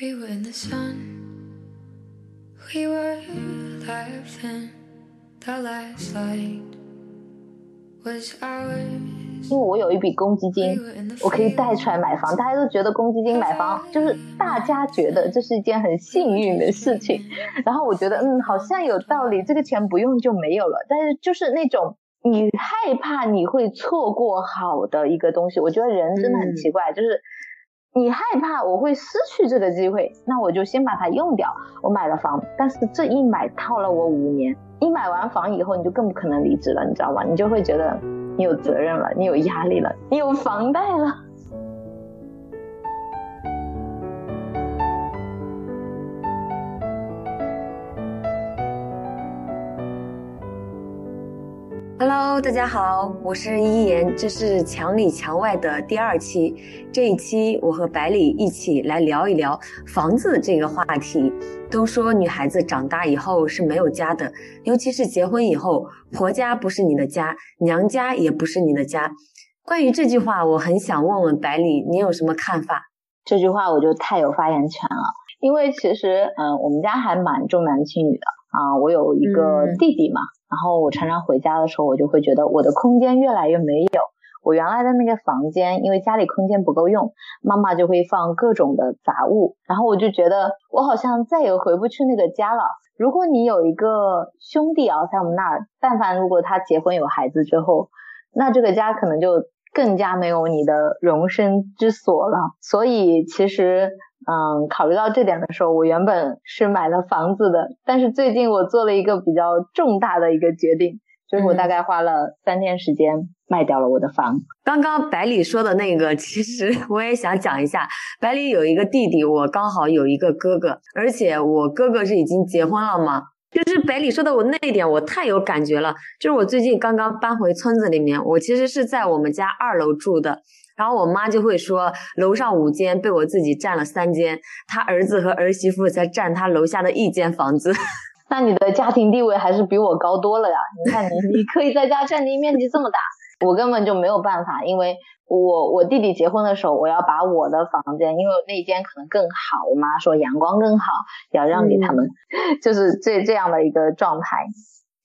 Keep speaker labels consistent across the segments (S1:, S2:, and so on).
S1: We were in the sun. We were laughing. The last light was ours.
S2: 因为我有一笔公积金
S1: in
S2: 我可以贷出来买房。大家都觉得公积金买房就是大家觉得这是一件很幸运的事情，然后我觉得嗯好像有道理，这个钱不用就没有了。但是就是那种你害怕你会错过好的一个东西，我觉得人真的很奇怪，就是你害怕我会失去这个机会，那我就先把它用掉。我买了房，但是这一买套了我五年。一买完房以后，你就更不可能离职了，你知道吗？你就会觉得你有责任了，你有压力了，你有房贷了。
S3: Hello，大家好，我是一言，这是墙里墙外的第二期。这一期我和百里一起来聊一聊房子这个话题。都说女孩子长大以后是没有家的，尤其是结婚以后，婆家不是你的家，娘家也不是你的家。关于这句话，我很想问问百里，你有什么看法？
S2: 这句话我就太有发言权了，因为其实，嗯，我们家还蛮重男轻女的啊、我有一个
S3: 嗯
S2: 弟弟嘛，然后我常常回家的时候，我就会觉得我的空间越来越没有。我原来的那个房间，因为家里空间不够用，妈妈就会放各种的杂物，然后我就觉得我好像再也回不去那个家了。如果你有一个兄弟啊，在我们那儿，但凡如果他结婚有孩子之后，那这个家可能就更加没有你的容身之所了。所以其实，嗯，考虑到这点的时候，我原本是买了房子的，但是最近我做了一个比较重大的一个决定，就是我大概花了三天时间卖掉了我的房。
S3: 刚刚百里说的那个，其实我也想讲一下。百里有一个弟弟，我刚好有一个哥哥，而且我哥哥是已经结婚了嘛。就是百里说的我那一点，我太有感觉了。就是我最近刚刚搬回村子里面，我其实是在我们家二楼住的，然后我妈就会说，楼上五间被我自己占了三间，她儿子和儿媳妇才占她楼下的一间房子。
S2: 那你的家庭地位还是比我高多了呀！你看你，你可以在家占地面积这么大，我根本就没有办法，因为我我弟弟结婚的时候，我要把我的房间，因为那间可能更好，我妈说阳光更好，要让给他们，就是这这样的一个状态。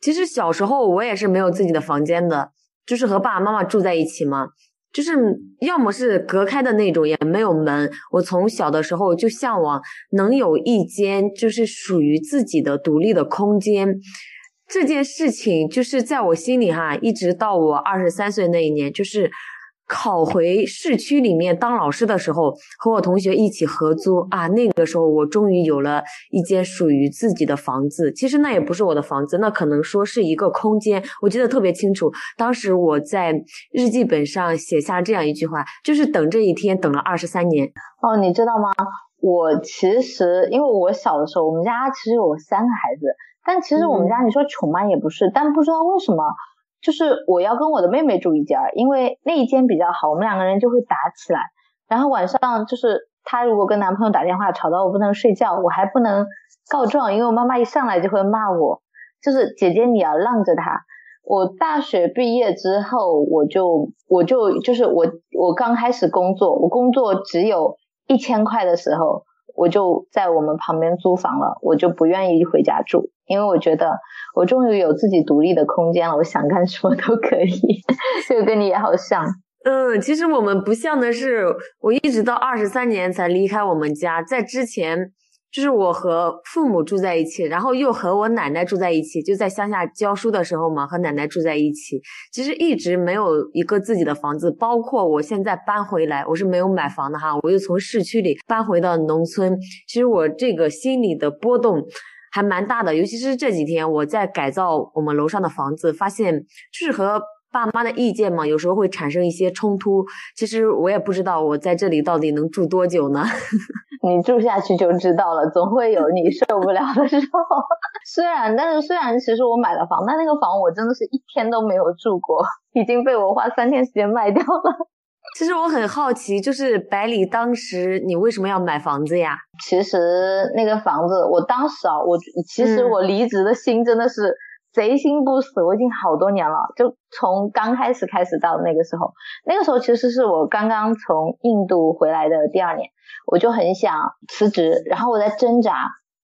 S3: 其实小时候我也是没有自己的房间的，就是和爸爸妈妈住在一起嘛，就是要么是隔开的那种，也没有门。我从小的时候就向往能有一间就是属于自己的独立的空间。这件事情就是在我心里哈，一直到我二十三岁那一年，就是考回市区里面当老师的时候，和我同学一起合租啊，那个时候我终于有了一间属于自己的房子。其实那也不是我的房子，那可能说是一个空间。我记得特别清楚，当时我在日记本上写下这样一句话，就是等这一天等了二十三年。
S2: 哦，你知道吗？我其实因为我小的时候，我们家其实有三个孩子，但其实我们家你说穷嘛也不是，但不知道为什么，就是我要跟我的妹妹住一间，因为那一间比较好，我们两个人就会打起来。然后晚上就是她如果跟男朋友打电话吵到我不能睡觉，我还不能告状，因为我妈妈一上来就会骂我，就是姐姐你要让着她。我大学毕业之后，我就我就就是我我刚开始工作，我工作只有一千块的时候，我就在我们旁边租房了，我就不愿意回家住，因为我觉得我终于有自己独立的空间了，我想干什么都可以。这个跟你也好像，
S3: 嗯，其实我们不像的是，我一直到二十三年才离开我们家，在之前就是我和父母住在一起，然后又和我奶奶住在一起，就在乡下教书的时候嘛，和奶奶住在一起。其实一直没有一个自己的房子，包括我现在搬回来，我是没有买房的哈，我又从市区里搬回到农村。其实我这个心里的波动还蛮大的，尤其是这几天我在改造我们楼上的房子，发现就是和爸妈的意见嘛，有时候会产生一些冲突。其实我也不知道我在这里到底能住多久呢。
S2: 你住下去就知道了，总会有你 受不了的时候。虽然，但是虽然其实我买了房，但那个房我真的是一天都没有住过，已经被我花三天时间卖掉了。
S3: 其实我很好奇，就是百里当时你为什么要买房子呀？
S2: 其实那个房子，我当时啊，我其实
S3: 嗯
S2: 我离职的心真的是贼心不死，我已经好多年了，就从刚开始开始到那个时候，那个时候其实是我刚刚从印度回来的第二年，我就很想辞职，然后我在挣扎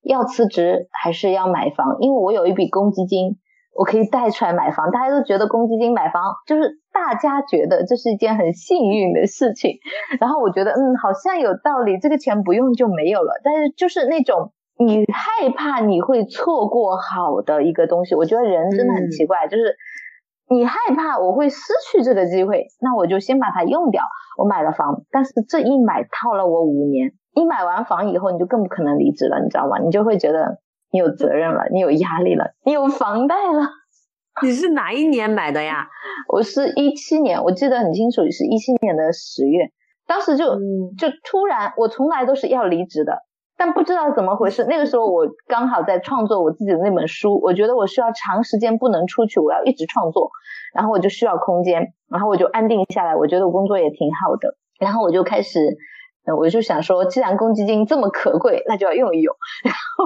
S2: 要辞职还是要买房，因为我有一笔公积金。我可以贷出来买房，大家都觉得公积金买房就是大家觉得这是一件很幸运的事情，然后我觉得嗯好像有道理，这个钱不用就没有了，但是就是那种你害怕你会错过好的一个东西，我觉得人真的很奇怪，就是你害怕我会失去这个机会，那我就先把它用掉，我买了房，但是这一买套了我五年，一买完房以后你就更不可能离职了，你知道吗？你就会觉得。你有责任了，你有压力了，你有房贷了。
S3: 你是哪一年买的呀？
S2: 我是一七年，我记得很清楚，是一七年的十月。当时就就突然，我从来都是要离职的，但不知道怎么回事。那个时候我刚好在创作我自己的那本书，我觉得我需要长时间不能出去，我要一直创作，然后我就需要空间，然后我就安定下来。我觉得我工作也挺好的，然后我就开始。我就想说，既然公积金这么可贵，那就要用一用。然后，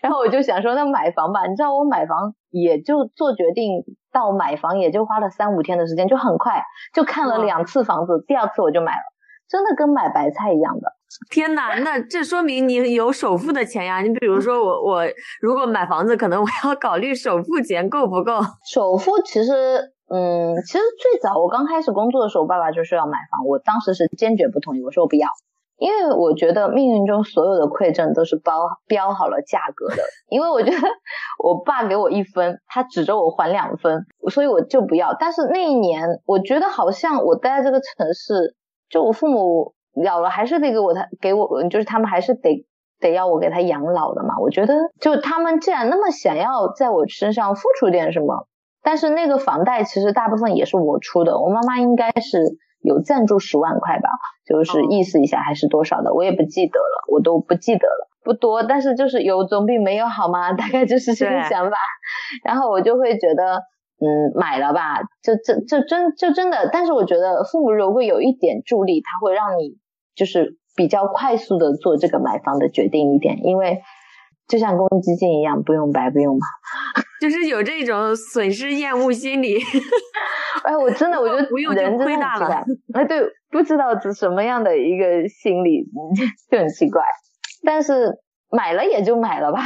S2: 然后我就想说，那买房吧。你知道，我买房也就做决定到买房也就花了三五天的时间，就很快就看了两次房子，第二次我就买了，真的跟买白菜一样的。
S3: 天哪，那这说明你有首付的钱呀。你比如说我，我如果买房子，可能我要考虑首付钱够不够。
S2: 首付其实，嗯，其实最早我刚开始工作的时候，爸爸就是要买房，我当时是坚决不同意，我说我不要。因为我觉得命运中所有的馈赠都是包标好了价格的，因为我觉得我爸给我一分，他指着我还两分，所以我就不要。但是那一年，我觉得好像我待在这个城市，就我父母老了还是得给我他给我，就是他们还是得得要我给他养老的嘛。我觉得就他们既然那么想要在我身上付出点什么，但是那个房贷其实大部分也是我出的，我妈妈应该是。有赞助十万块吧，就是意思一下还是多少的，我也不记得了，我都不记得了，不多，但是就是有总比没有好吗？大概就是这个想法。然后我就会觉得，嗯，买了吧，就这就真就真的。但是我觉得父母如果有一点助力，他会让你就是比较快速的做这个买房的决定一点，因为就像公积金一样，不用白不用嘛，
S3: 就是有这种损失厌恶心理。
S2: 哎，我真的，我觉得人
S3: 亏大了。
S2: 哎，对，不知道是什么样的一个心理，就很奇怪。但是买了也就买了吧。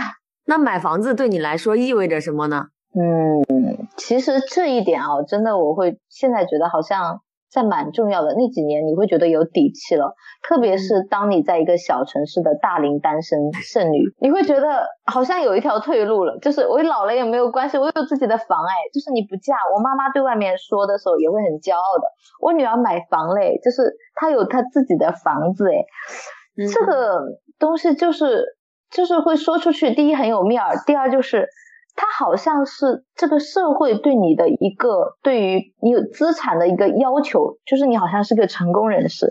S3: 那买房子对你来说意味着什么呢？
S2: 嗯，其实这一点啊，真的我会现在觉得好像。在蛮重要的那几年，你会觉得有底气了。特别是当你在一个小城市的大龄单身剩女，你会觉得好像有一条退路了。就是我老了也没有关系，我有自己的房哎。就是你不嫁，我妈妈对外面说的时候也会很骄傲的。我女儿买房嘞，就是她有她自己的房子哎。这个东西就是就是会说出去，第一很有面儿，第二就是。它好像是这个社会对你的一个对于你有资产的一个要求，就是你好像是个成功人士，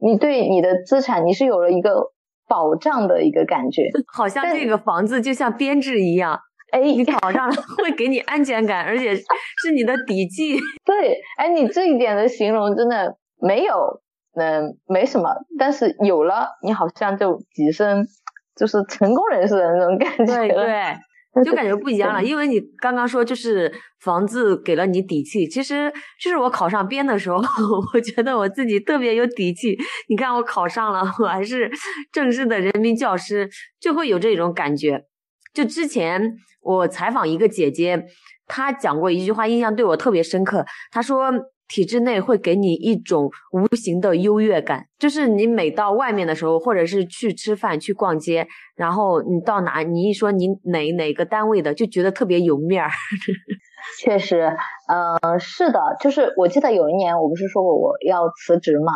S2: 你对你的资产你是有了一个保障的一个感觉，
S3: 好像这个房子就像编制一样，
S2: 哎，
S3: 你考上了 会给你安全感，而且是你的底气。
S2: 对，哎，你这一点的形容真的没有，嗯，没什么，但是有了，你好像就跻身就是成功人士的那种感觉。
S3: 对对。就感觉不一样了，因为你刚刚说就是房子给了你底气，其实就是我考上编的时候，我觉得我自己特别有底气。你看我考上了，我还是正式的人民教师，就会有这种感觉。就之前我采访一个姐姐，她讲过一句话，印象对我特别深刻。她说。体制内会给你一种无形的优越感，就是你每到外面的时候，或者是去吃饭、去逛街，然后你到哪，你一说你哪哪个单位的，就觉得特别有面儿。
S2: 确实，嗯，是的，就是我记得有一年，我不是说过我要辞职嘛，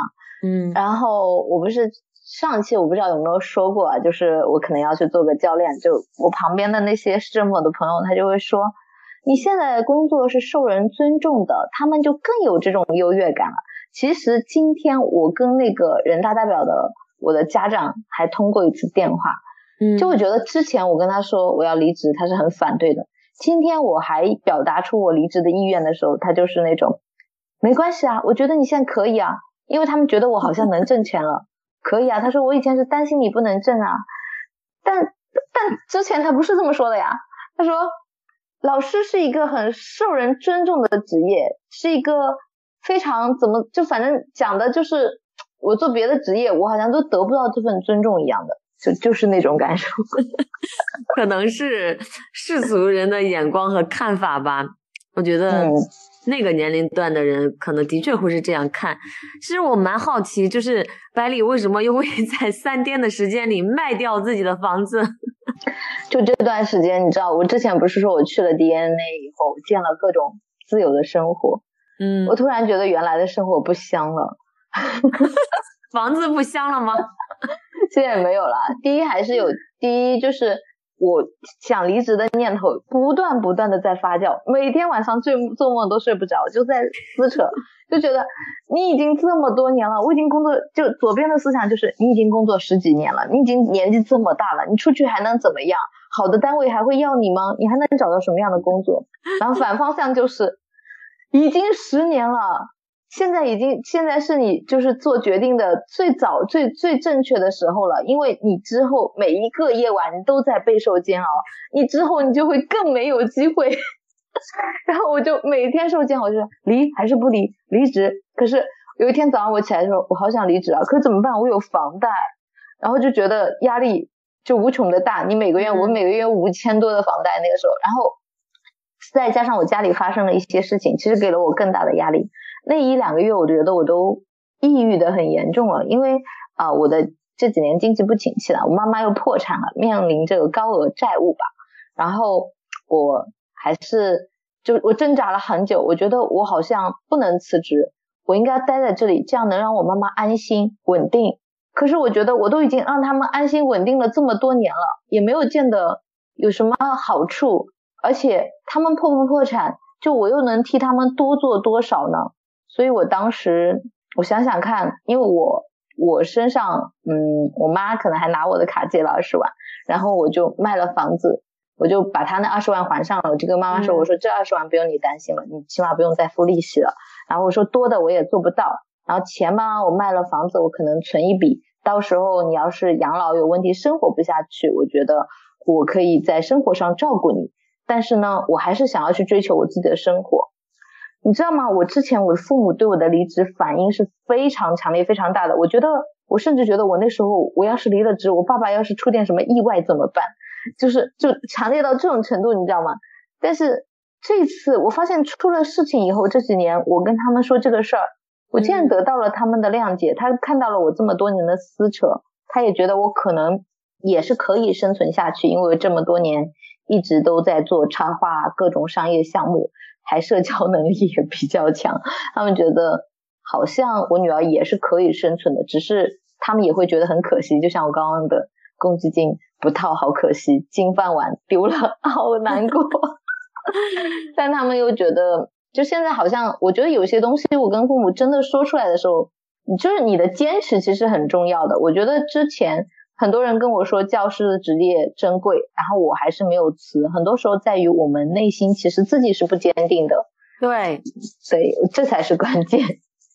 S3: 嗯，
S2: 然后我不是上期我不知道有没有说过啊，就是我可能要去做个教练，就我旁边的那些市政府的朋友，他就会说。你现在的工作是受人尊重的，他们就更有这种优越感了。其实今天我跟那个人大代表的我的家长还通过一次电话，
S3: 嗯，
S2: 就我觉得之前我跟他说我要离职，他是很反对的。今天我还表达出我离职的意愿的时候，他就是那种没关系啊，我觉得你现在可以啊，因为他们觉得我好像能挣钱了，可以啊。他说我以前是担心你不能挣啊，但但之前他不是这么说的呀，他说。老师是一个很受人尊重的职业，是一个非常怎么就反正讲的就是我做别的职业，我好像都得不到这份尊重一样的，就就是那种感受。
S3: 可能是世俗人的眼光和看法吧，我觉得。那个年龄段的人可能的确会是这样看。其实我蛮好奇，就是百里为什么又会 在三天的时间里卖掉自己的房子？
S2: 就这段时间，你知道，我之前不是说我去了 DNA 以后，见了各种自由的生活。
S3: 嗯，
S2: 我突然觉得原来的生活不香了。
S3: 房子不香了吗？
S2: 现在没有了。第一还是有，第一就是。我想离职的念头不断不断的在发酵，每天晚上睡做梦都睡不着，就在撕扯，就觉得你已经这么多年了，我已经工作，就左边的思想就是你已经工作十几年了，你已经年纪这么大了，你出去还能怎么样？好的单位还会要你吗？你还能找到什么样的工作？然后反方向就是已经十年了。现在已经，现在是你就是做决定的最早、最最正确的时候了，因为你之后每一个夜晚你都在备受煎熬，你之后你就会更没有机会。然后我就每天受煎熬，就是离还是不离，离职。可是有一天早上我起来的时候，我好想离职啊，可怎么办？我有房贷，然后就觉得压力就无穷的大。你每个月，我每个月五千多的房贷那个时候，然后再加上我家里发生了一些事情，其实给了我更大的压力。那一两个月，我觉得我都抑郁的很严重了，因为啊，我的这几年经济不景气了，我妈妈又破产了，面临这个高额债务吧。然后我还是就我挣扎了很久，我觉得我好像不能辞职，我应该待在这里，这样能让我妈妈安心稳定。可是我觉得我都已经让他们安心稳定了这么多年了，也没有见得有什么好处，而且他们破不破产，就我又能替他们多做多少呢？所以我当时，我想想看，因为我我身上，嗯，我妈可能还拿我的卡借了二十万，然后我就卖了房子，我就把她那二十万还上了。我就跟妈妈说，我说这二十万不用你担心了，你起码不用再付利息了。然后我说多的我也做不到，然后钱嘛，我卖了房子，我可能存一笔，到时候你要是养老有问题，生活不下去，我觉得我可以在生活上照顾你。但是呢，我还是想要去追求我自己的生活。你知道吗？我之前我的父母对我的离职反应是非常强烈、非常大的。我觉得，我甚至觉得我那时候，我要是离了职，我爸爸要是出点什么意外怎么办？就是就强烈到这种程度，你知道吗？但是这次我发现出了事情以后，这几年我跟他们说这个事儿，我竟然得到了他们的谅解。他看到了我这么多年的撕扯，他也觉得我可能也是可以生存下去，因为这么多年一直都在做插画，各种商业项目。还社交能力也比较强，他们觉得好像我女儿也是可以生存的，只是他们也会觉得很可惜，就像我刚刚的公积金不套好可惜，金饭碗丢了 好难过。但他们又觉得，就现在好像我觉得有些东西，我跟父母真的说出来的时候，就是你的坚持其实很重要的。我觉得之前。很多人跟我说教师的职业珍贵，然后我还是没有辞。很多时候在于我们内心其实自己是不坚定的。
S3: 对，
S2: 所以，这才是关键。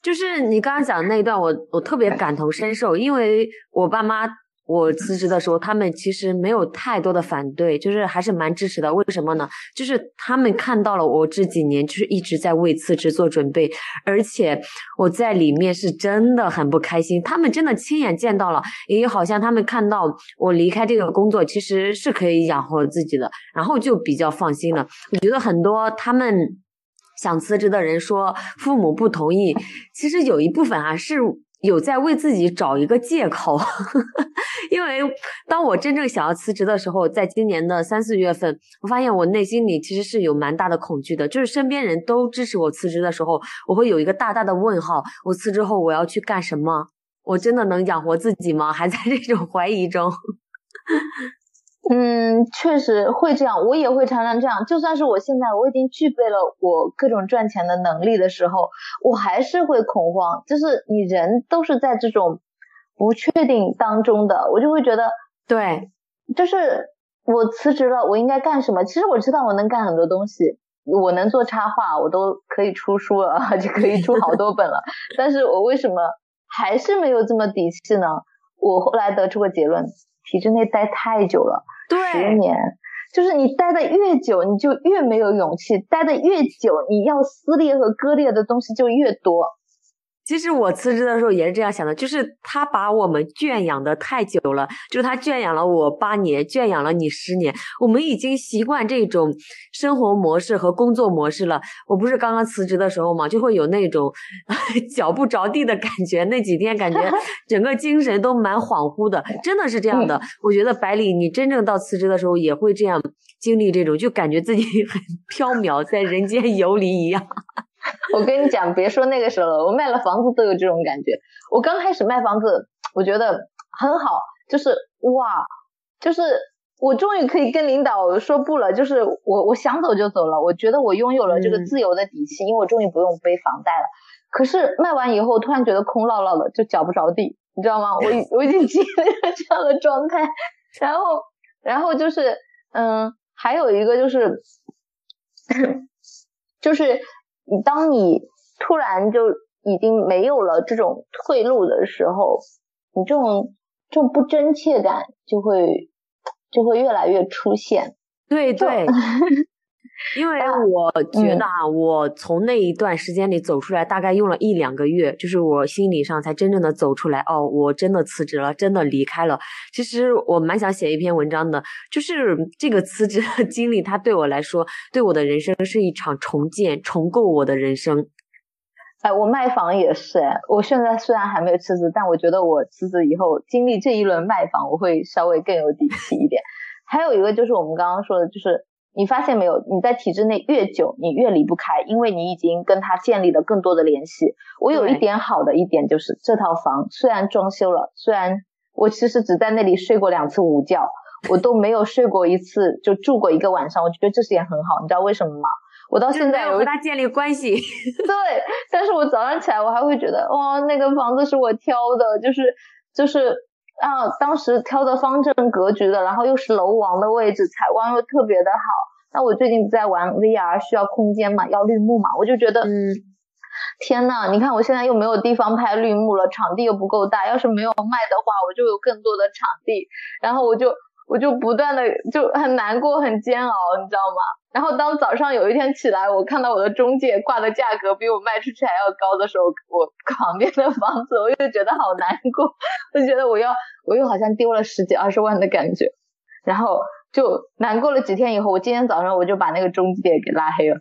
S3: 就是你刚刚讲的那一段，我我特别感同身受，因为我爸妈。我辞职的时候，他们其实没有太多的反对，就是还是蛮支持的。为什么呢？就是他们看到了我这几年就是一直在为辞职做准备，而且我在里面是真的很不开心。他们真的亲眼见到了，也好像他们看到我离开这个工作其实是可以养活自己的，然后就比较放心了。我觉得很多他们想辞职的人说父母不同意，其实有一部分啊是。有在为自己找一个借口，因为当我真正想要辞职的时候，在今年的三四月份，我发现我内心里其实是有蛮大的恐惧的，就是身边人都支持我辞职的时候，我会有一个大大的问号：我辞职后我要去干什么？我真的能养活自己吗？还在这种怀疑中。
S2: 嗯，确实会这样，我也会常常这样。就算是我现在我已经具备了我各种赚钱的能力的时候，我还是会恐慌。就是你人都是在这种不确定当中的，我就会觉得，
S3: 对，
S2: 就是我辞职了，我应该干什么？其实我知道我能干很多东西，我能做插画，我都可以出书了，就可以出好多本了。但是我为什么还是没有这么底气呢？我后来得出个结论。体制内待太久了，十年，就是你待的越久，你就越没有勇气；待的越久，你要撕裂和割裂的东西就越多。
S3: 其实我辞职的时候也是这样想的，就是他把我们圈养的太久了，就是他圈养了我八年，圈养了你十年，我们已经习惯这种生活模式和工作模式了。我不是刚刚辞职的时候嘛，就会有那种 脚不着地的感觉，那几天感觉 整个精神都蛮恍惚的，真的是这样的。我觉得百里，你真正到辞职的时候也会这样经历这种，就感觉自己 很飘渺，在人间游离一样。
S2: 我跟你讲，别说那个时候了，我卖了房子都有这种感觉。我刚开始卖房子，我觉得很好，就是哇，就是我终于可以跟领导说不了，就是我我想走就走了。我觉得我拥有了这个自由的底气，因为我终于不用背房贷了。可是卖完以后，突然觉得空落落的，就脚不着地，你知道吗？我 我已经经历了这样的状态。然后，然后就是，嗯，还有一个就是，就是。你当你突然就已经没有了这种退路的时候，你这种这种不真切感就会就会越来越出现。
S3: 对对。因为我觉得啊，我从那一段时间里走出来，大概用了一两个月，就是我心理上才真正的走出来。哦，我真的辞职了，真的离开了。其实我蛮想写一篇文章的，就是这个辞职的经历，它对我来说，对我的人生是一场重建，重构我的人生。
S2: 哎，我卖房也是，哎，我现在虽然还没有辞职，但我觉得我辞职以后经历这一轮卖房，我会稍微更有底气一点。还有一个就是我们刚刚说的，就是。你发现没有？你在体制内越久，你越离不开，因为你已经跟他建立了更多的联系。我有一点好的一点就是，这套房虽然装修了，虽然我其实只在那里睡过两次午觉，我都没有睡过一次，就住过一个晚上。我觉得这是点很好，你知道为什么吗？我到现在
S3: 有和他建立关系。
S2: 对，但是我早上起来我还会觉得，哇，那个房子是我挑的，就是就是。啊，当时挑的方正格局的，然后又是楼王的位置，采光又特别的好。那我最近在玩 VR，需要空间嘛，要绿幕嘛，我就觉得，嗯，天呐，你看我现在又没有地方拍绿幕了，场地又不够大。要是没有卖的话，我就有更多的场地，然后我就。我就不断的就很难过，很煎熬，你知道吗？然后当早上有一天起来，我看到我的中介挂的价格比我卖出去还要高的时候，我 旁边的房子我又觉得好难过，我就觉得我要我又好像丢了十几二十万的感觉，然后就难过了几天以后，我今天早上我就把那个中介给拉黑了，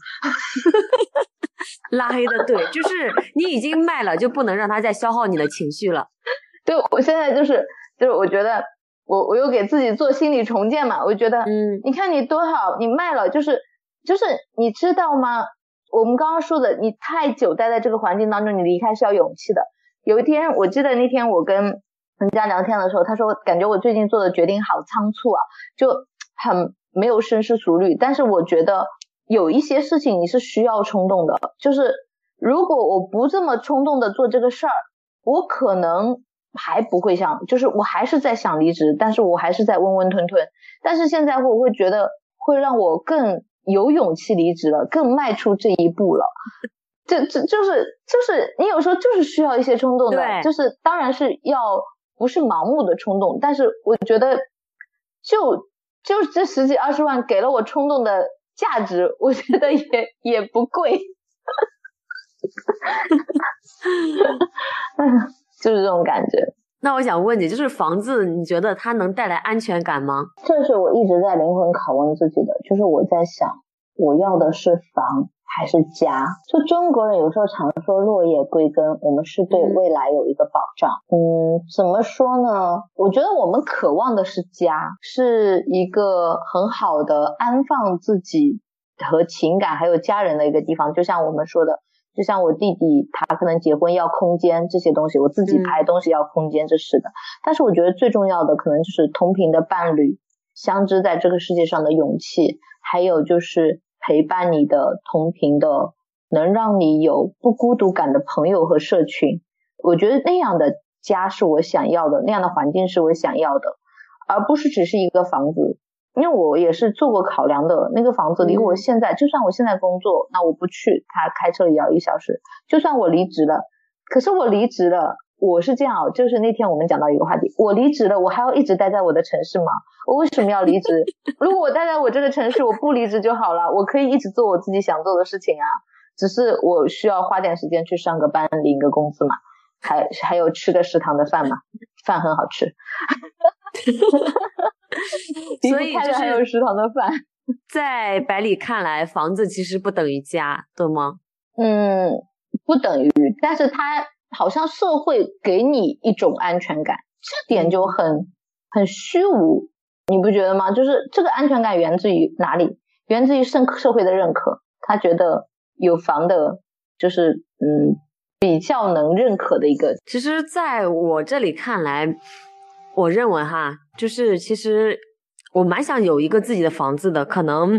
S3: 拉黑的对，就是你已经卖了，就不能让他再消耗你的情绪了。
S2: 对，我现在就是就是我觉得。我我又给自己做心理重建嘛，我觉得，嗯，你看你多好，你卖了就是就是你知道吗？我们刚刚说的，你太久待在这个环境当中，你离开是要勇气的。有一天，我记得那天我跟人家聊天的时候，他说感觉我最近做的决定好仓促啊，就很没有深思熟虑。但是我觉得有一些事情你是需要冲动的，就是如果我不这么冲动的做这个事儿，我可能。还不会想，就是我还是在想离职，但是我还是在温温吞吞。但是现在我会觉得会让我更有勇气离职了，更迈出这一步了。这这就是就是你有时候就是需要一些冲动的，就是当然是要不是盲目的冲动，但是我觉得就就这十几二十万给了我冲动的价值，我觉得也也不贵。就是这种感觉。
S3: 那我想问你，就是房子，你觉得它能带来安全感吗？
S2: 这是我一直在灵魂拷问自己的。就是我在想，我要的是房还是家？就中国人有时候常说落叶归根，我们是对未来有一个保障。嗯，怎么说呢？我觉得我们渴望的是家，是一个很好的安放自己和情感还有家人的一个地方。就像我们说的。就像我弟弟，他可能结婚要空间这些东西，我自己拍东西要空间，这是的。但是我觉得最重要的可能就是同频的伴侣，相知在这个世界上的勇气，还有就是陪伴你的同频的，能让你有不孤独感的朋友和社群。我觉得那样的家是我想要的，那样的环境是我想要的，而不是只是一个房子。因为我也是做过考量的，那个房子离我现在，就算我现在工作，那我不去，他开车也要一小时。就算我离职了，可是我离职了，我是这样，就是那天我们讲到一个话题，我离职了，我还要一直待在我的城市吗？我为什么要离职？如果我待在我这个城市，我不离职就好了，我可以一直做我自己想做的事情啊。只是我需要花点时间去上个班，领个工资嘛，还还有吃个食堂的饭嘛，饭很好吃。
S3: 所以就是
S2: 还有食堂的饭。
S3: 在百里看来，房子其实不等于家，对吗？
S2: 嗯，不等于，但是它好像社会给你一种安全感，这点就很很虚无，你不觉得吗？就是这个安全感源自于哪里？源自于社社会的认可，他觉得有房的，就是嗯比较能认可的一个。
S3: 其实，在我这里看来，我认为哈，就是其实。我蛮想有一个自己的房子的，可能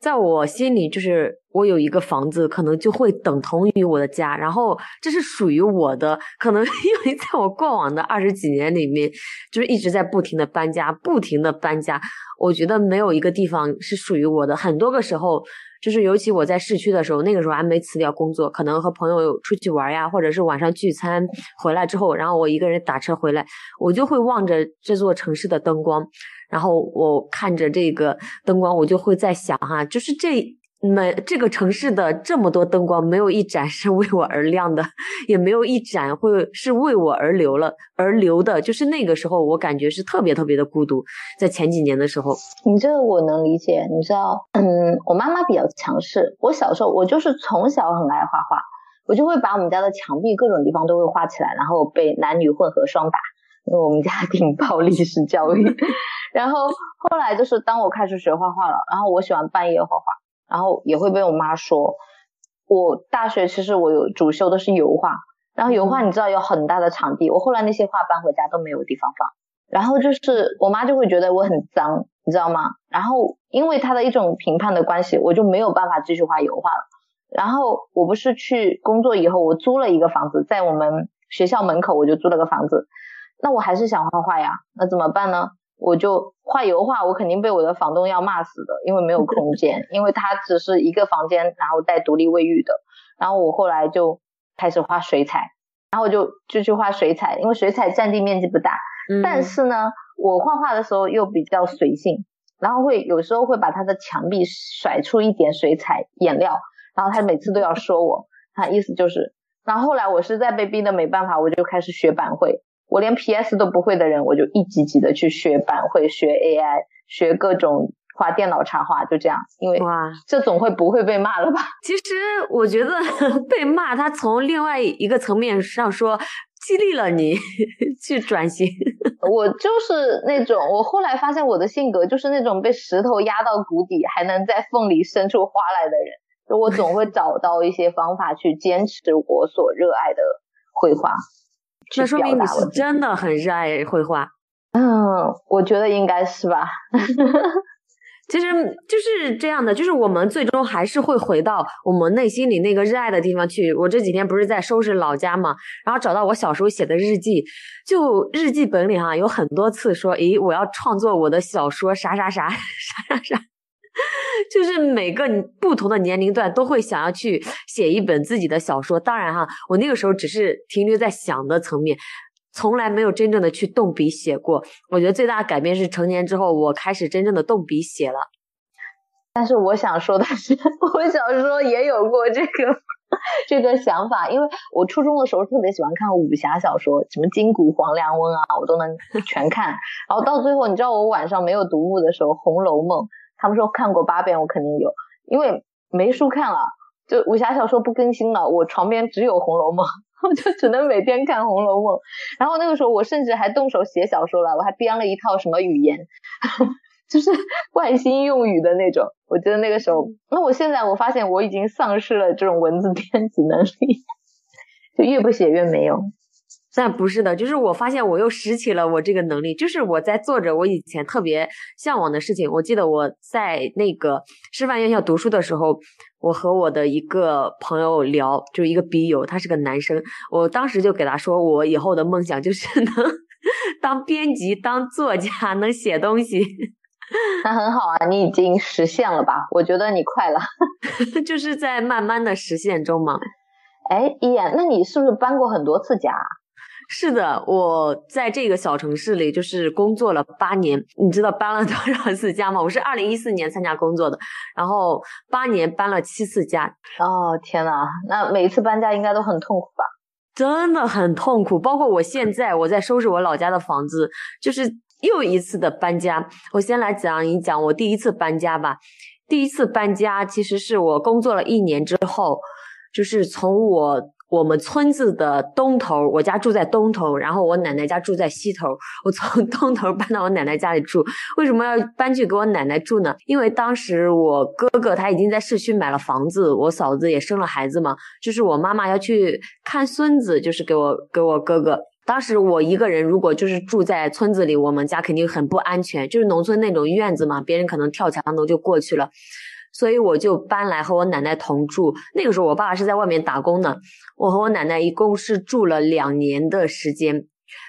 S3: 在我心里，就是我有一个房子，可能就会等同于我的家，然后这是属于我的。可能 因为在我过往的二十几年里面，就是一直在不停的搬家，不停的搬家，我觉得没有一个地方是属于我的。很多个时候。就是尤其我在市区的时候，那个时候还没辞掉工作，可能和朋友出去玩呀，或者是晚上聚餐回来之后，然后我一个人打车回来，我就会望着这座城市的灯光，然后我看着这个灯光，我就会在想哈，就是这。没，这个城市的这么多灯光，没有一盏是为我而亮的，也没有一盏会是为我而留了而留的。就是那个时候，我感觉是特别特别的孤独。在前几年的时候，
S2: 你这个我能理解。你知道，嗯，我妈妈比较强势。我小时候，我就是从小很爱画画，我就会把我们家的墙壁各种地方都会画起来，然后被男女混合双打，因为我们家 庭暴力式教育。然后后来就是当我开始学画画了，然后我喜欢半夜画画。然后也会被我妈说，我大学其实我有主修的是油画，然后油画你知道有很大的场地，我后来那些画搬回家都没有地方放，然后就是我妈就会觉得我很脏，你知道吗？然后因为她的一种评判的关系，我就没有办法继续画油画了。然后我不是去工作以后，我租了一个房子在我们学校门口，我就租了个房子，那我还是想画画呀，那怎么办呢？我就画油画，我肯定被我的房东要骂死的，因为没有 空间，因为它只是一个房间，然后带独立卫浴的。然后我后来就开始画水彩，然后我就就去画水彩，因为水彩占地面积不大，但是呢，我画画的时候又比较随性，然后会有时候会把他的墙壁甩出一点水彩颜料，然后他每次都要说我，他意思就是，然后后来我实在被逼的没办法，我就开始学板绘。我连 PS 都不会的人，我就一级级的去学板绘、学 AI、学各种画电脑插画，就这样。因为哇，这总会不会被骂了吧？
S3: 其实我觉得 被骂，他从另外一个层面上说，激励了你 去转型。
S2: 我就是那种，我后来发现我的性格就是那种被石头压到谷底，还能在缝里生出花来的人。就我总会找到一些方法去坚持我所热爱的绘画。
S3: 那说明你是真的很热爱绘画。
S2: 嗯，我觉得应该是吧。
S3: 其实就是这样的，就是我们最终还是会回到我们内心里那个热爱的地方去。我这几天不是在收拾老家嘛，然后找到我小时候写的日记，就日记本里哈有很多次说，诶，我要创作我的小说啥啥啥啥啥啥。就是每个不同的年龄段都会想要去写一本自己的小说。当然哈，我那个时候只是停留在想的层面，从来没有真正的去动笔写过。我觉得最大的改变是成年之后，我开始真正的动笔写了。
S2: 但是我想说的是，我小时候也有过这个 这个想法，因为我初中的时候特别喜欢看武侠小说，什么金谷黄粱翁啊，我都能全看。然后到最后，你知道我晚上没有读物的时候，《红楼梦》。他们说看过八遍，我肯定有，因为没书看了，就武侠小说不更新了，我床边只有《红楼梦》，我就只能每天看《红楼梦》。然后那个时候我甚至还动手写小说了，我还编了一套什么语言，就是外星用语的那种。我觉得那个时候，那我现在我发现我已经丧失了这种文字编辑能力，就越不写越没用。
S3: 但不是的，就是我发现我又拾起了我这个能力，就是我在做着我以前特别向往的事情。我记得我在那个师范院校读书的时候，我和我的一个朋友聊，就一个笔友，他是个男生，我当时就给他说，我以后的梦想就是能 当编辑、当作家，能写东西。
S2: 那很好啊，你已经实现了吧？我觉得你快了，
S3: 就是在慢慢的实现中嘛。
S2: 哎，依然，那你是不是搬过很多次家？
S3: 是的，我在这个小城市里就是工作了八年，你知道搬了多少次家吗？我是二零一四年参加工作的，然后八年搬了七次家。
S2: 哦天呐，那每一次搬家应该都很痛苦吧？
S3: 真的很痛苦，包括我现在我在收拾我老家的房子，就是又一次的搬家。我先来讲一讲我第一次搬家吧。第一次搬家其实是我工作了一年之后，就是从我。我们村子的东头，我家住在东头，然后我奶奶家住在西头。我从 东头搬到我奶奶家里住，为什么要搬去给我奶奶住呢？因为当时我哥哥他已经在市区买了房子，我嫂子也生了孩子嘛，就是我妈妈要去看孙子，就是给我给我哥哥。当时我一个人，如果就是住在村子里，我们家肯定很不安全，就是农村那种院子嘛，别人可能跳墙头就过去了。所以我就搬来和我奶奶同住。那个时候我爸爸是在外面打工呢，我和我奶奶一共是住了两年的时间。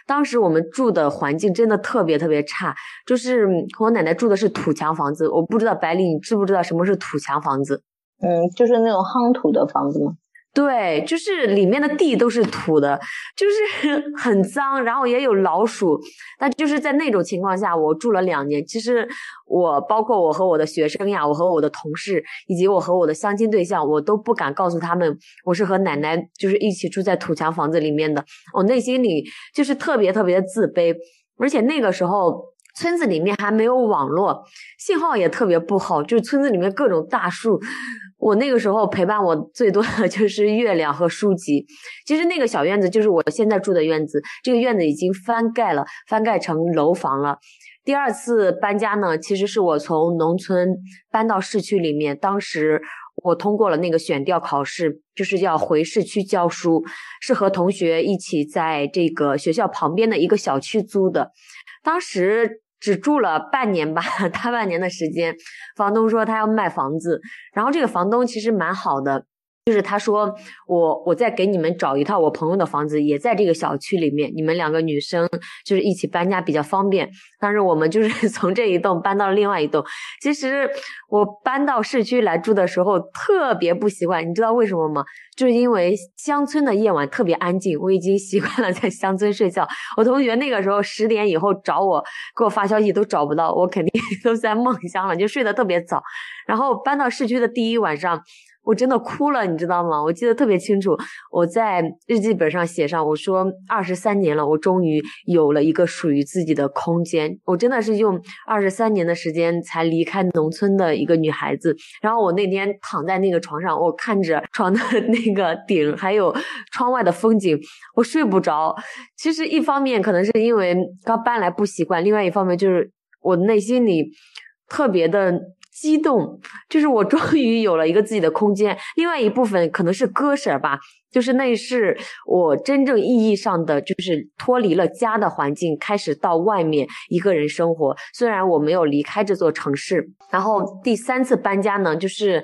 S3: 当时我们住的环境真的特别特别差，就是和我奶奶住的是土墙房子。我不知道白丽，你知不知道什么是土墙房子？
S2: 嗯，就是那种夯土的房子吗？
S3: 对，就是里面的地都是土的，就是 很脏，然后也有老鼠。但就是在那种情况下，我住了两年。其实我包括我和我的学生呀，我和我的同事，以及我和我的相亲对象，我都不敢告诉他们我是和奶奶就是一起住在土墙房子里面的。我内心里就是特别特别的自卑，而且那个时候。村子里面还没有网络，信号也特别不好，就是村子里面各种大树。我那个时候陪伴我最多的 就是月亮和书籍。其实那个小院子就是我现在住的院子，这个院子已经翻盖了，翻盖成楼房了。第二次搬家呢，其实是我从农村搬到市区里面，当时我通过了那个选调考试，就是要回市区教书，是和同学一起在这个学校旁边的一个小区租的，当时。只住了半年吧，大半年的时间，房东说他要卖房子，然后这个房东其实蛮好的。就是他说我我再给你们找一套我朋友的房子，也在这个小区里面，你们两个女生就是一起搬家比较方便。但是我们就是 从这一栋搬到另外一栋。其实我搬到市区来住的时候特别不习惯，你知道为什么吗？就是因为乡村的夜晚特别安静，我已经习惯了在乡村睡觉。我同学那个时候十点以后找我给我发消息都找不到，我肯定 都在梦乡了，就睡得特别早。然后搬到市区的第一晚上。我真的哭了，你知道吗？我记得特别清楚，我在日记本上写上，我说二十三年了，我终于有了一个属于自己的空间。我真的是用二十三年的时间才离开农村的一个女孩子。然后我那天躺在那个床上，我看着床的 那个顶，还有窗外的风景，我睡不着。其实一方面可能是因为刚搬来不习惯，另外一方面就是我内心里特别的。激动，就是我终于有了一个自己的空间。另外一部分可能是割舍吧，就是那是我真正意义上的，就是脱离了家的环境，开始到外面一个人生活。虽然我没有离开这座城市，然后第三次搬家呢，就是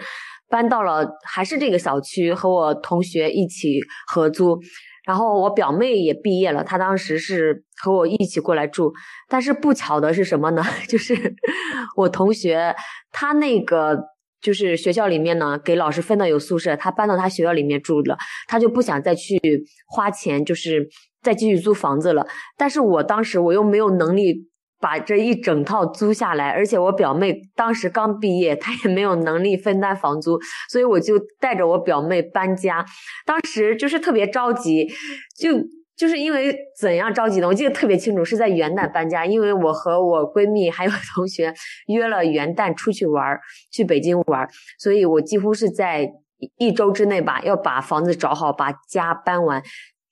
S3: 搬到了还是这个小区，和我同学一起合租。然后我表妹也毕业了，她当时是和我一起过来住，但是不巧的是什么呢？就是我同学他那个就是学校里面呢，给老师分的有宿舍，他搬到他学校里面住了，他就不想再去花钱，就是再继续租房子了。但是我当时我又没有能力。把这一整套租下来，而且我表妹当时刚毕业，她也没有能力分担房租，所以我就带着我表妹搬家。当时就是特别着急，就就是因为怎样着急呢？我记得特别清楚，是在元旦搬家，因为我和我闺蜜还有同学约了元旦出去玩，去北京玩，所以我几乎是在一周之内吧，要把房子找好，把家搬完。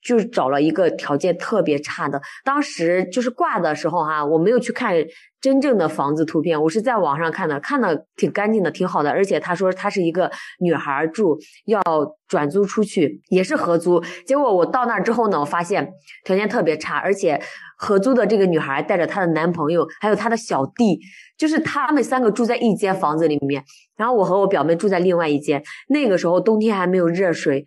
S3: 就是找了一个条件特别差的，当时就是挂的时候哈，我没有去看真正的房子图片，我是在网上看的，看的挺干净的，挺好的，而且他说他是一个女孩住，要转租出去，也是合租。结果我到那儿之后呢，我发现条件特别差，而且合租的这个女孩带着她的男朋友，还有她的小弟，就是他们三个住在一间房子里面，然后我和我表妹住在另外一间。那个时候冬天还没有热水。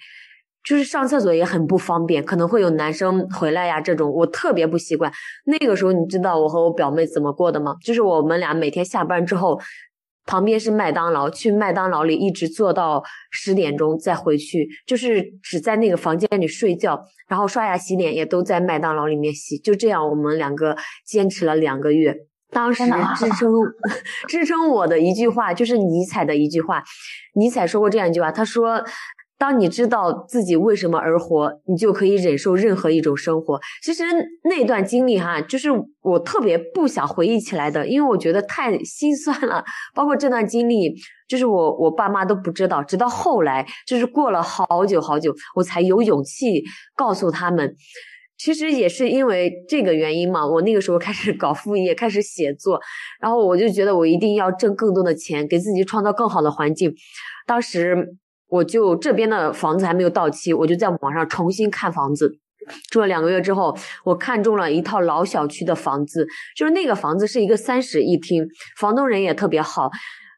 S3: 就是上厕所也很不方便，可能会有男生回来呀，这种我特别不习惯。那个时候你知道我和我表妹怎么过的吗？就是我们俩每天下班之后，旁边是麦当劳，去麦当劳里一直坐到十点钟再回去，就是只在那个房间里睡觉，然后刷牙洗脸也都在麦当劳里面洗，就这样我们两个坚持了两个月。当时支撑 支撑我的一句话就是尼采的一句话，尼采说过这样一句话，他说。当你知道自己为什么而活，你就可以忍受任何一种生活。其实那段经历哈，就是我特别不想回忆起来的，因为我觉得太心酸了。包括这段经历，就是我我爸妈都不知道，直到后来，就是过了好久好久，我才有勇气告诉他们。其实也是因为这个原因嘛，我那个时候开始搞副业，开始写作，然后我就觉得我一定要挣更多的钱，给自己创造更好的环境。当时。我就这边的房子还没有到期，我就在网上重新看房子，住了两个月之后，我看中了一套老小区的房子，就是那个房子是一个三室一厅，房东人也特别好。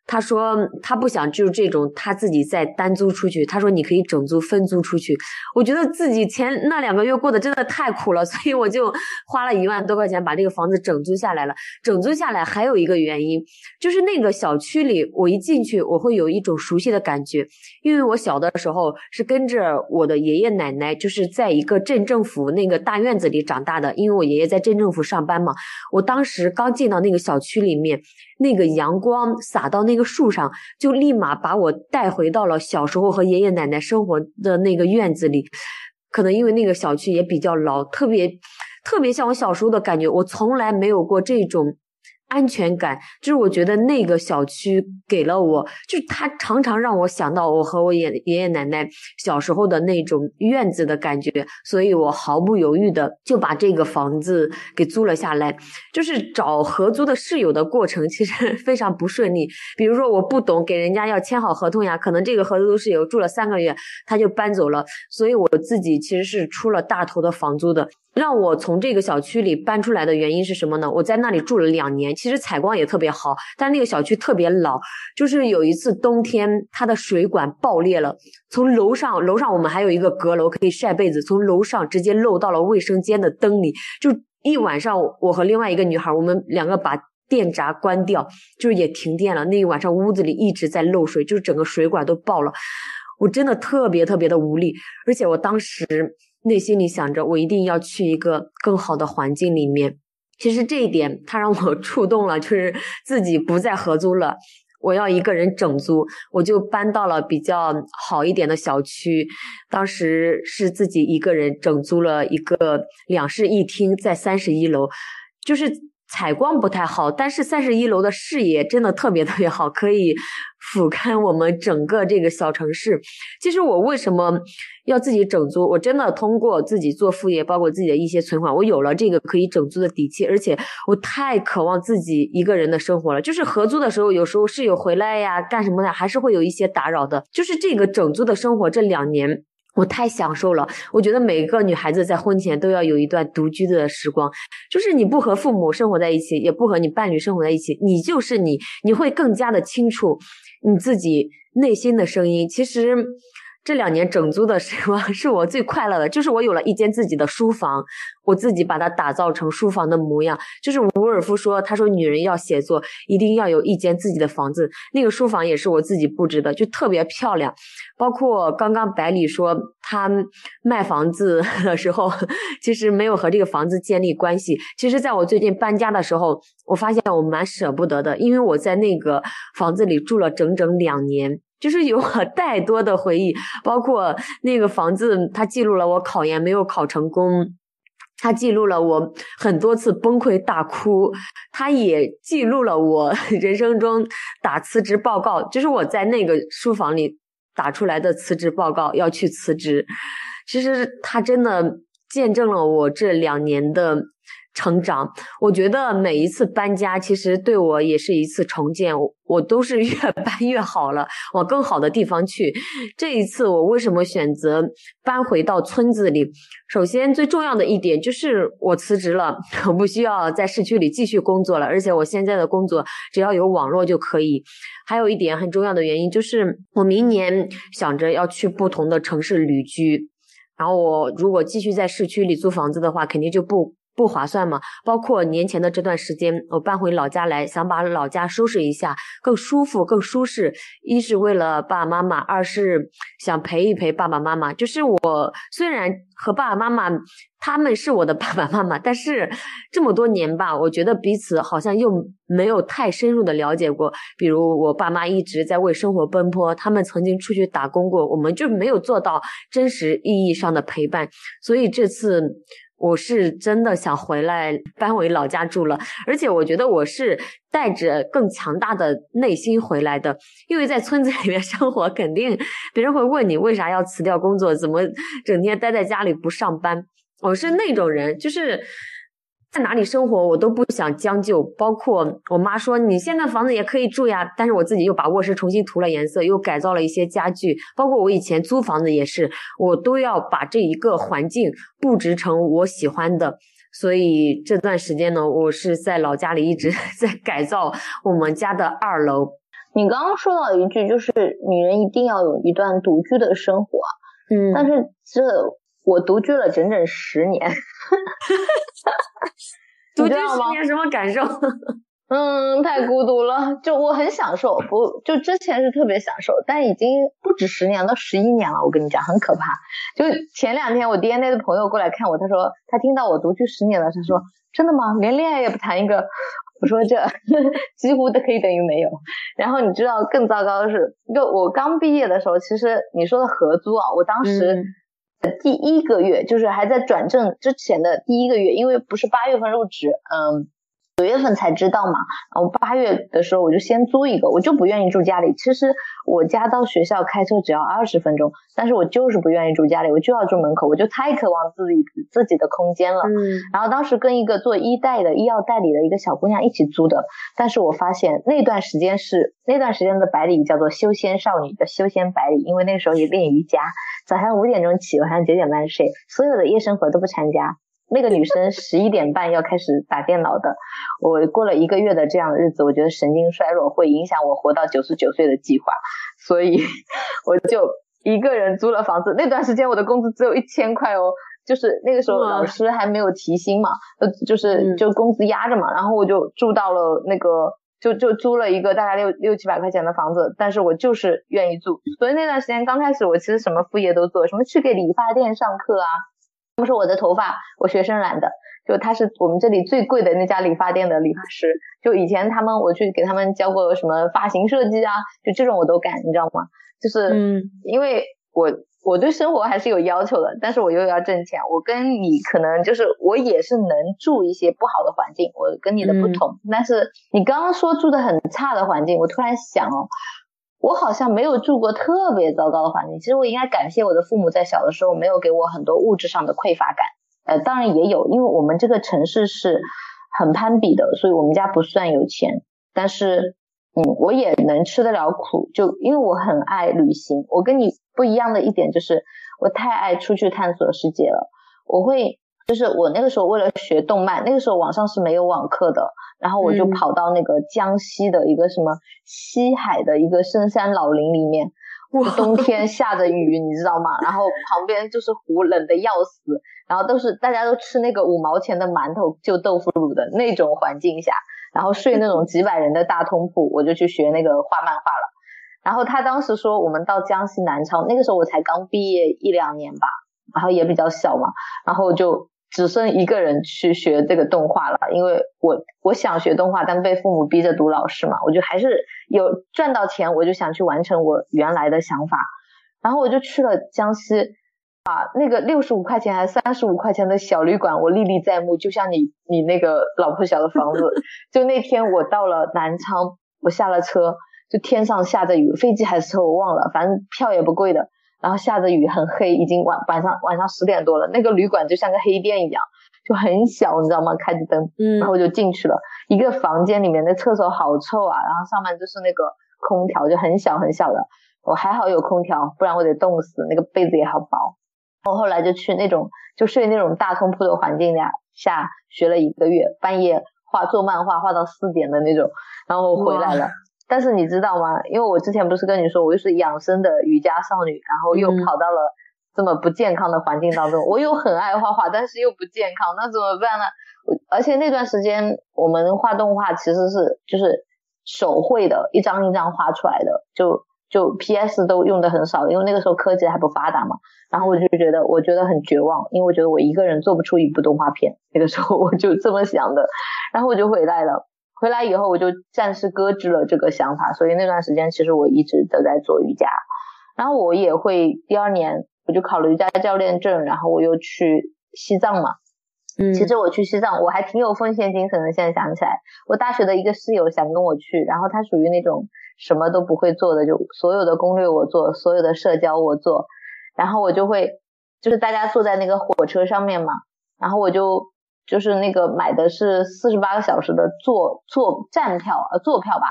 S3: 他说他不想就是这种他自己再单租出去。他说你可以整租分租出去。我觉得自己前那两个月过得真的太苦了，所以我就花了一万多块钱把这个房子整租下来了。整租下来还有一个原因，就是那个小区里，我一进去我会有一种熟悉的感觉，因为我小的时候是跟着我的爷爷奶奶，就是在一个镇政府那个大院子里长大的。因为我爷爷在镇政府上班嘛，我当时刚进到那个小区里面。那个阳光洒到那那个树上，就立马把我带回到了小时候和爷爷奶奶生活的那个院子里。可能因为那个小区也比较老，特别特别像我小时候的感觉。我从来没有过这种。安全感，就是我觉得那个小区给了我，就是他常常让我想到我和我爷爷爷奶奶小时候的那种院子的感觉，所以我毫不犹豫的就把这个房子给租了下来。就是找合租的室友的过程其实 非常不顺利，比如说我不懂给人家要签好合同呀，可能这个合租室友住了三个月他就搬走了，所以我自己其实是出了大头的房租的。让我从这个小区里搬出来的原因是什么呢？我在那里住了两年，其实采光也特别好，但那个小区特别老，就是有一次冬天，它的水管爆裂了，从楼上楼上我们还有一个阁楼可以晒被子，从楼上直接漏到了卫生间的灯里，就一晚上，我和另外一个女孩，我们两个把电闸关掉，就是也停电了，那一晚上屋子里一直在漏水，就是整个水管都爆了，我真的特别特别的无力，而且我当时。内心里想着，我一定要去一个更好的环境里面。其实这一点，他让我 触动了，就是自己不再合租了，我要一个人整租，我就搬到了比较好一点的小区。当时是自己一个人整租了一个两室一厅，在三十一楼，就是采光不太好，但是三十一楼的视野真的特别特别好，可以。俯瞰我们整个这个小城市。其实我为什么要自己整租？我真的通过自己做副业，包括自己的一些存款，我有了这个可以整租的底气。而且我太渴望自己一个人的生活了。就是合租的时候，有时候室友回来呀，干什么的，还是会有一些打扰的。就是这个整租的生活，这两年。我太享受了，我觉得每个女孩子在婚前都要有一段独居的时光，就是你不和父母生活在一起，也不和你伴侣生活在一起，你就是你，你会更加的清楚你自己内心的声音。其实。这两年整租的时光 是我最快乐的，就是我有了一间自己的书房，我自己把它打造成书房的模样。就是伍尔夫说，他说女人要写作，一定要有一间自己的房子。那个书房也是我自己布置的，就特别漂亮。包括刚刚百里说他卖房子的时候，其实没有和这个房子建立关系。其实，在我最近搬家的时候，我发现我蛮舍不得的，因为我在那个房子里住了整整两年。就是有我 太多的回忆，包括那个房子，它记录了我考研没有考成功，它记录了我很多次崩溃大哭，它也记录了我 人生中打辞职报告，就是我在那个书房里打出来的辞职报告，要去辞职。其实它真的见证了我这两年的。成长，我觉得每一次搬家，其实对我也是一次重建。我都是 越搬越好了，往更好的地方去。这一次，我为什么选择搬回到村子里？首先，最重要的一点就是我辞职了，我不需要在市区里继续工作了，而且我现在的工作只要有网络就可以。还有一点很重要的原因就是，我明年想着要去不同的城市旅居，然后我如果继续在市区里租房子的话，肯定就不。不划算嘛。包括年前的这段时间，我搬回老家来，想把老家收拾一下，更舒服、更舒适。一是为了爸爸妈妈，二是想陪一陪爸爸妈妈。就是我虽然和爸爸妈妈他们是我的爸爸妈妈，但是这么多年吧，我觉得彼此好像又没有太深入的了解过。比如我爸妈一直在为生活奔波，他们曾经出去打工过，我们就没有做到真实意义上的陪伴。所以这次。我是真的想回来搬回老家住了，而且我觉得我是带着更强大的内心回来的，因为在村子里面生活，肯定别人会问你为啥要辞掉工作，怎么整天待在家里不上班。我是那种人，就是。在哪里生活，我都不想将就。包括我妈说，你现在房子也可以住呀，但是我自己又把卧室重新涂了颜色，又改造了一些家具。包括我以前租房子也是，我都要把这一个环境布置成我喜欢的。所以这段时间呢，我是在老家里一直 在改造我们家的二楼。
S2: 你刚刚说到一句，就是女人一定要有一段独居的生活。
S3: 嗯，
S2: 但是这。我独居了整整十年，
S3: 独居十年什么感受？
S2: 嗯，太孤独了。就我很享受，不就之前是特别享受，但已经不止十年了，十一年了。我跟你讲，很可怕。就前两天我 DNA 的朋友过来看我，他说他听到我独居十年了，他说真的吗？连恋爱也不谈一个？我说这几乎都可以等于没有。然后你知道更糟糕的是，就我刚毕业的时候，其实你说的合租啊，我当时。第一个月就是还在转正之前的第一个月，因为不是八月份入职，嗯。九月份才知道嘛，然后八月的时候我就先租一个，我就不愿意住家里。其实我家到学校开车只要二十分钟，但是我就是不愿意住家里，我就要住门口，我就太渴望自己自己的空间了。
S3: 嗯。
S2: 然后当时跟一个做医代的医药代理的一个小姑娘一起租的，但是我发现那段时间是那段时间的白领叫做修仙少女的修仙白领，因为那个时候也练瑜伽，早上五点钟起，晚上九点半睡，所有的夜生活都不参加。那个女生十一点半要开始打电脑的，我过了一个月的这样的日子，我觉得神经衰弱会影响我活到九十九岁的计划，所以我就一个人租了房子。那段时间我的工资只有一千块哦，就是那个时候老师还没有提薪嘛，呃，就是就工资压着嘛，然后我就住到了那个，就就租了一个大概六六七百块钱的房子，但是我就是愿意住，所以那段时间刚开始我其实什么副业都做，什么去给理发店上课啊。不是我的头发，我学生染的，就他是我们这里最贵的那家理发店的理发师。就以前他们我去给他们教过什么发型设计啊，就这种我都敢，你知道吗？就是，
S3: 嗯，
S2: 因为我我对生活还是有要求的，但是我又要挣钱。我跟你可能就是我也是能住一些不好的环境，我跟你的不同。但是你刚刚说住的很差的环境，我突然想哦。我好像没有住过特别糟糕的环境，其实我应该感谢我的父母在小的时候没有给我很多物质上的匮乏感。呃，当然也有，因为我们这个城市是很攀比的，所以我们家不算有钱，但是，嗯，我也能吃得了苦，就因为我很爱旅行。我跟你不一样的一点就是，我太爱出去探索世界了。我会，就是我那个时候为了学动漫，那个时候网上是没有网课的。然后我就跑到那个江西的一个什么西海的一个深山老林里面，冬天下着雨，你知道吗？然后旁边就是湖，冷的要死，然后都是大家都吃那个五毛钱的馒头就豆腐乳的那种环境下，然后睡那种几百人的大通铺，我就去学那个画漫画了。然后他当时说我们到江西南昌，那个时候我才刚毕业一两年吧，然后也比较小嘛，然后就。只剩一个人去学这个动画了，因为我我想学动画，但被父母逼着读老师嘛，我就还是有赚到钱，我就想去完成我原来的想法，然后我就去了江西，啊，那个六十五块钱还是三十五块钱的小旅馆，我历历在目，就像你你那个老破小的房子，就那天我到了南昌，我下了车，就天上下着雨，飞机还是车我忘了，反正票也不贵的。然后下着雨，很黑，已经晚晚上晚上十点多了。那个旅馆就像个黑店一样，就很小，你知道吗？开着灯，
S3: 嗯，
S2: 然后我就进去了。一个房间里面那厕所好臭啊，然后上面就是那个空调，就很小很小的。我还好有空调，不然我得冻死。那个被子也好薄。我后来就去那种就睡那种大通铺的环境下学了一个月，半夜画做漫画画到四点的那种，然后我回来了。但是你知道吗？因为我之前不是跟你说，我又是养生的瑜伽少女，然后又跑到了这么不健康的环境当中，我又很爱画画，但是又不健康，那怎么办呢？而且那段时间我们画动画其实是就是手绘的，一张一张画出来的，就就 PS 都用的很少，因为那个时候科技还不发达嘛。然后我就觉得我觉得很绝望，因为我觉得我一个人做不出一部动画片，那个时候我就这么想的。然后我就回来了，回来以后我就暂时搁置了这个想法，所以那段时间其实我一直都在做瑜伽。然后我也会第二年我就考了瑜伽教练证，然后我又去西藏嘛。
S3: 嗯，
S2: 其实我去西藏，我还挺有奉献精神的。现在想起来，我大学的一个室友想跟我去，然后他属于那种什么都不会做的，就所有的攻略我做，所有的社交我做，然后我就会就是大家坐在那个火车上面嘛，然后我就就是那个买的是四十八个小时的坐坐站票呃坐票吧，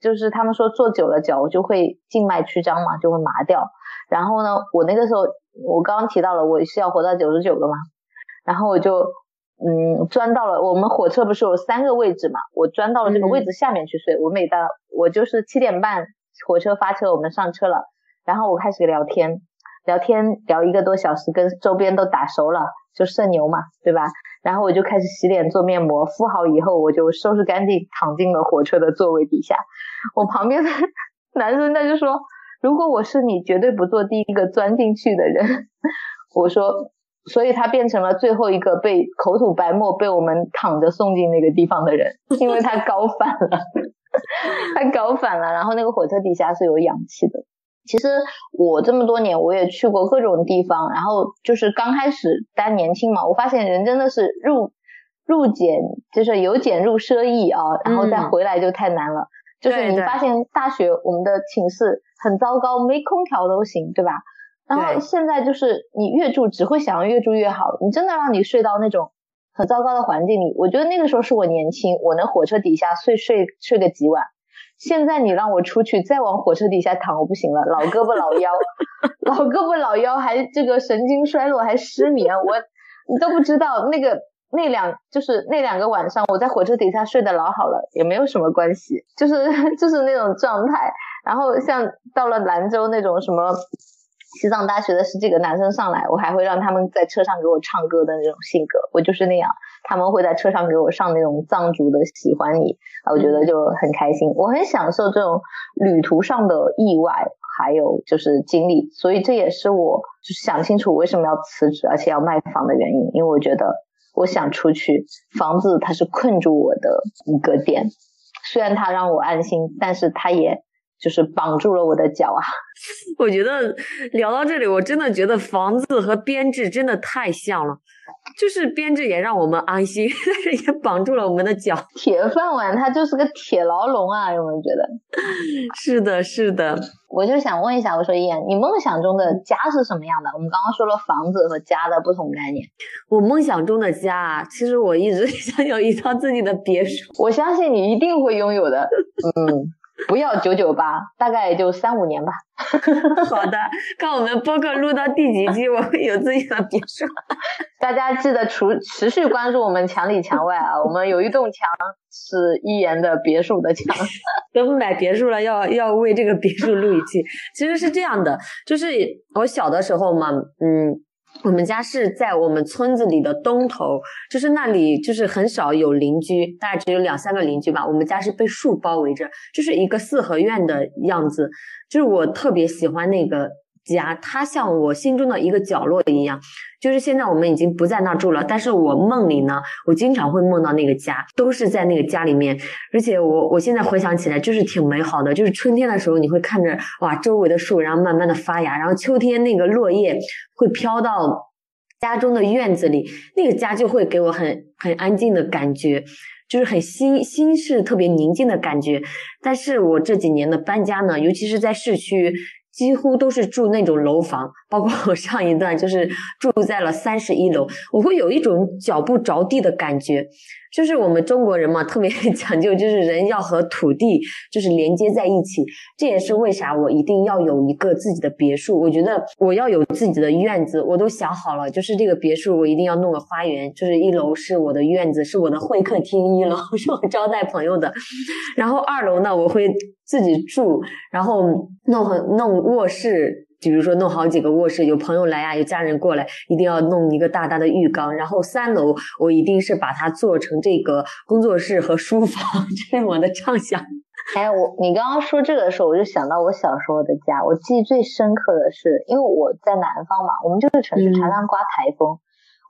S2: 就是他们说坐久了脚就会静脉曲张嘛，就会麻掉。然后呢，我那个时候我刚刚提到了我是要活到九十九的嘛，然后我就。嗯，钻到了我们火车不是有三个位置嘛？我钻到了这个位置下面去睡。我每到我就是七点半火车发车，我们上车了，然后我开始聊天，聊天聊一个多小时，跟周边都打熟了，就社牛嘛，对吧？然后我就开始洗脸做面膜，敷好以后我就收拾干净，躺进了火车的座位底下。我旁边的 男生他就说：“如果我是你，绝对不做第一个钻进去的人。”我说。所以他变成了最后一个被口吐白沫、被我们躺着送进那个地方的人，因为他高反了，他高反了。然后那个火车底下是有氧气的。其实我这么多年我也去过各种地方，然后就是刚开始大家年轻嘛，我发现人真的是入入俭就是由俭入奢易啊，然后再回来就太难了。就是你发现大学我们的寝室很糟糕，没空调都行，对吧？然后现在就是你越住只会想要越住越好，你真的让你睡到那种很糟糕的环境里，我觉得那个时候是我年轻，我能火车底下睡睡睡个几晚。现在你让我出去再往火车底下躺，我不行了，老胳膊老腰，老胳膊老腰还这个神经衰弱还失眠，我你都不知道那个那两就是那两个晚上我在火车底下睡得老好了，也没有什么关系，就是 就是那种状态。然后像到了兰州那种什么。西藏大学的十几个男生上来，我还会让他们在车上给我唱歌的那种性格，我就是那样。他们会在车上给我上那种藏族的《喜欢你》，啊，我觉得就很开心。我很享受这种旅途上的意外，还有就是经历。所以这也是我就是想清楚为什么要辞职，而且要卖房的原因。因为我觉得我想出去，房子它是困住我的一个点，虽然它让我安心，但是它也。就是绑住了我的脚啊！
S3: 我觉得聊到这里，我真的觉得房子和编制真的太像了。就是编制也让我们安心，但是也绑住了我们的脚。
S2: 铁饭碗它就是个铁牢笼啊！有没有觉得？
S3: 是的，是的。
S2: 我就想问一下，我说燕，你梦想中的家是什么样的？我们刚刚说了房子和家的不同概念。
S3: 我梦想中的家，其实我一直 想有一套自己的别墅。
S2: 我相信你一定会拥有的。嗯。不要九九八，大概也就三五年吧。
S3: 好的，看我们播客录到第几集，我们有自己的别墅。
S2: 大家记得持持续关注我们墙里墙外啊，我们有一栋墙是一言的别墅的墙。
S3: 等买别墅了，要要为这个别墅录一期。其实是这样的，就是我小的时候嘛，嗯。我们家是在我们村子里的东头，就是那里就是很少有邻居，大概只有两三个邻居吧。我们家是被树包围着，就是一个四合院的样子，就是我特别喜欢那个。家，它像我心中的一个角落一样。就是现在我们已经不在那儿住了，但是我梦里呢，我经常会梦到那个家，都是在那个家里面。而且我我现在回想起来，就是挺美好的。就是春天的时候，你会看着哇，周围的树，然后慢慢的发芽，然后秋天那个落叶会飘到家中的院子里，那个家就会给我很很安静的感觉，就是很心心是特别宁静的感觉。但是我这几年的搬家呢，尤其是在市区。几乎都是住那种楼房，包括我上一段就是住在了三十一楼，我会有一种脚不着地的感觉。就是我们中国人嘛，特别 讲究，就是人要和土地就是连接在一起。这也是为啥我一定要有一个自己的别墅。我觉得我要有自己的院子，我都想好了，就是这个别墅我一定要弄个花园，就是一楼是我的院子，是我的会客厅，一楼 是我招待朋友的，然后二楼呢我会自己住，然后弄弄卧室。比如说弄好几个卧室，有朋友来呀，有家人过来，一定要弄一个大大的浴缸。然后三楼我一定是把它做成这个工作室和书房，这是我的畅想。
S2: 哎，我你刚刚说这个的时候，我就想到我小时候的家。我记忆最深刻的是，因为我在南方嘛，我们这个城市常常刮台风。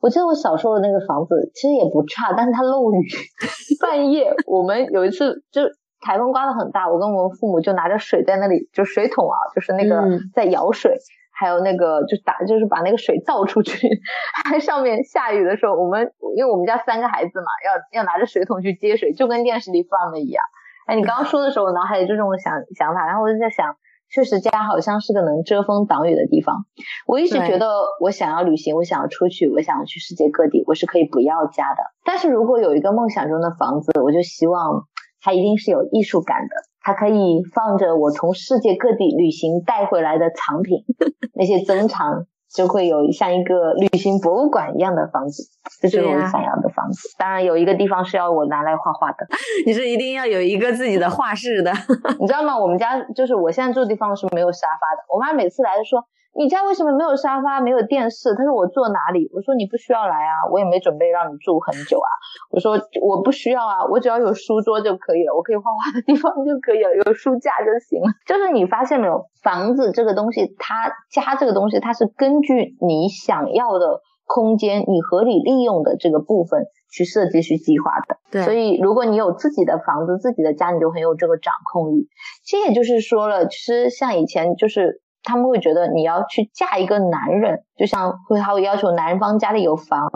S2: 我记得我小时候的那个房子其实也不差，但是它漏雨。半夜我们有一次就台风刮得很大，我跟我们父母就拿着水在那里，就水桶啊，就是那个在舀水，还有那个就打，就是把那个水倒出去。还上面下雨的时候，我们因为我们家三个孩子嘛，要要拿着水桶去接水，就跟电视里放的一样。哎，你刚刚说的时候，我脑海里就这种想想法，然后我就在想。确实，家好像是个能遮风挡雨的地方。我一直觉得，我想要旅行，我想要出去，我想要去世界各地，我是可以不要家的。但是如果有一个梦想中的房子，我就希望它一定是有艺术感的，它可以放着我从世界各地旅行带回来的藏品，那些珍藏。就会有像一个旅行博物馆一样的房子，这是我想要的房子。当然有一个地方是要我拿来画画的，
S3: 你是一定要有一个自己的画室的，
S2: 你知道吗？我们家就是我现在住的地方是没有沙发的，我妈每次来就说。你家为什么没有沙发、没有电视？他说我坐哪里？我说你不需要来啊，我也没准备让你住很久啊。我说我不需要啊，我只要有书桌就可以了，我可以画画的地方就可以了，有书架就行了。就是你发现没有，房子这个东西，它家这个东西，它是根据你想要的空间，你合理利用的这个部分去设计、去计划的。
S3: 对，
S2: 所以如果你有自己的房子、自己的家，你就很有这个掌控欲。其实也就是说了，其实像以前就是。他们会觉得你要去嫁一个男人，就像会他会要求男方家里有房。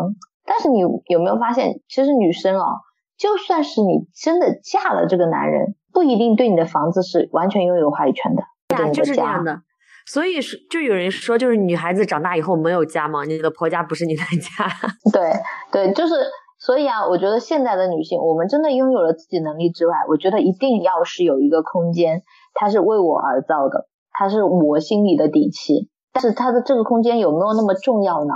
S2: 但是你有没有发现，其实女生哦，就算是你真的嫁了这个男人，不一定对你的房子是完全拥有话语权的。
S3: 对，就是这样的。所以是就有人说，就是女孩子长大以后没有家嘛？你的婆家不是你的家。
S2: 对对，就是所以啊，我觉得现在的女性，我们真的拥有了自己能力之外，我觉得一定要是有一个空间，它是为我而造的。它是我心里的底气，但是它的这个空间有没有那么重要呢？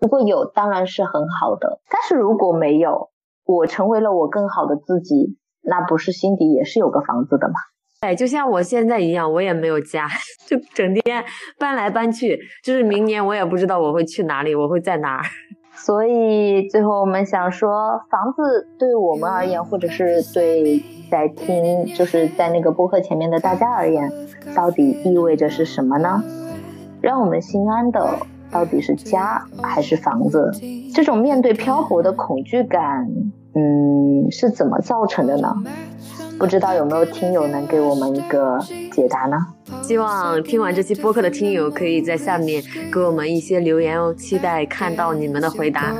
S2: 如果有，当然是很好的。但是如果没有，我成为了我更好的自己，那不是心底也是有个房子的吗？
S3: 哎，就像我现在一样，我也没有家，就整天搬来搬去。就是明年我也不知道我会去哪里，我会在哪儿。
S2: 所以最后我们想说，房子对我们而言，或者是对在听，就是在那个播客前面的大家而言，到底意味着是什么呢？让我们心安的到底是家还是房子？这种面对漂泊的恐惧感，嗯，是怎么造成的呢？不知道有没有听友能给我们一个解答呢？
S3: 希望听完这期播客的听友可以在下面给我们一些留言哦，期待看到你们的回答。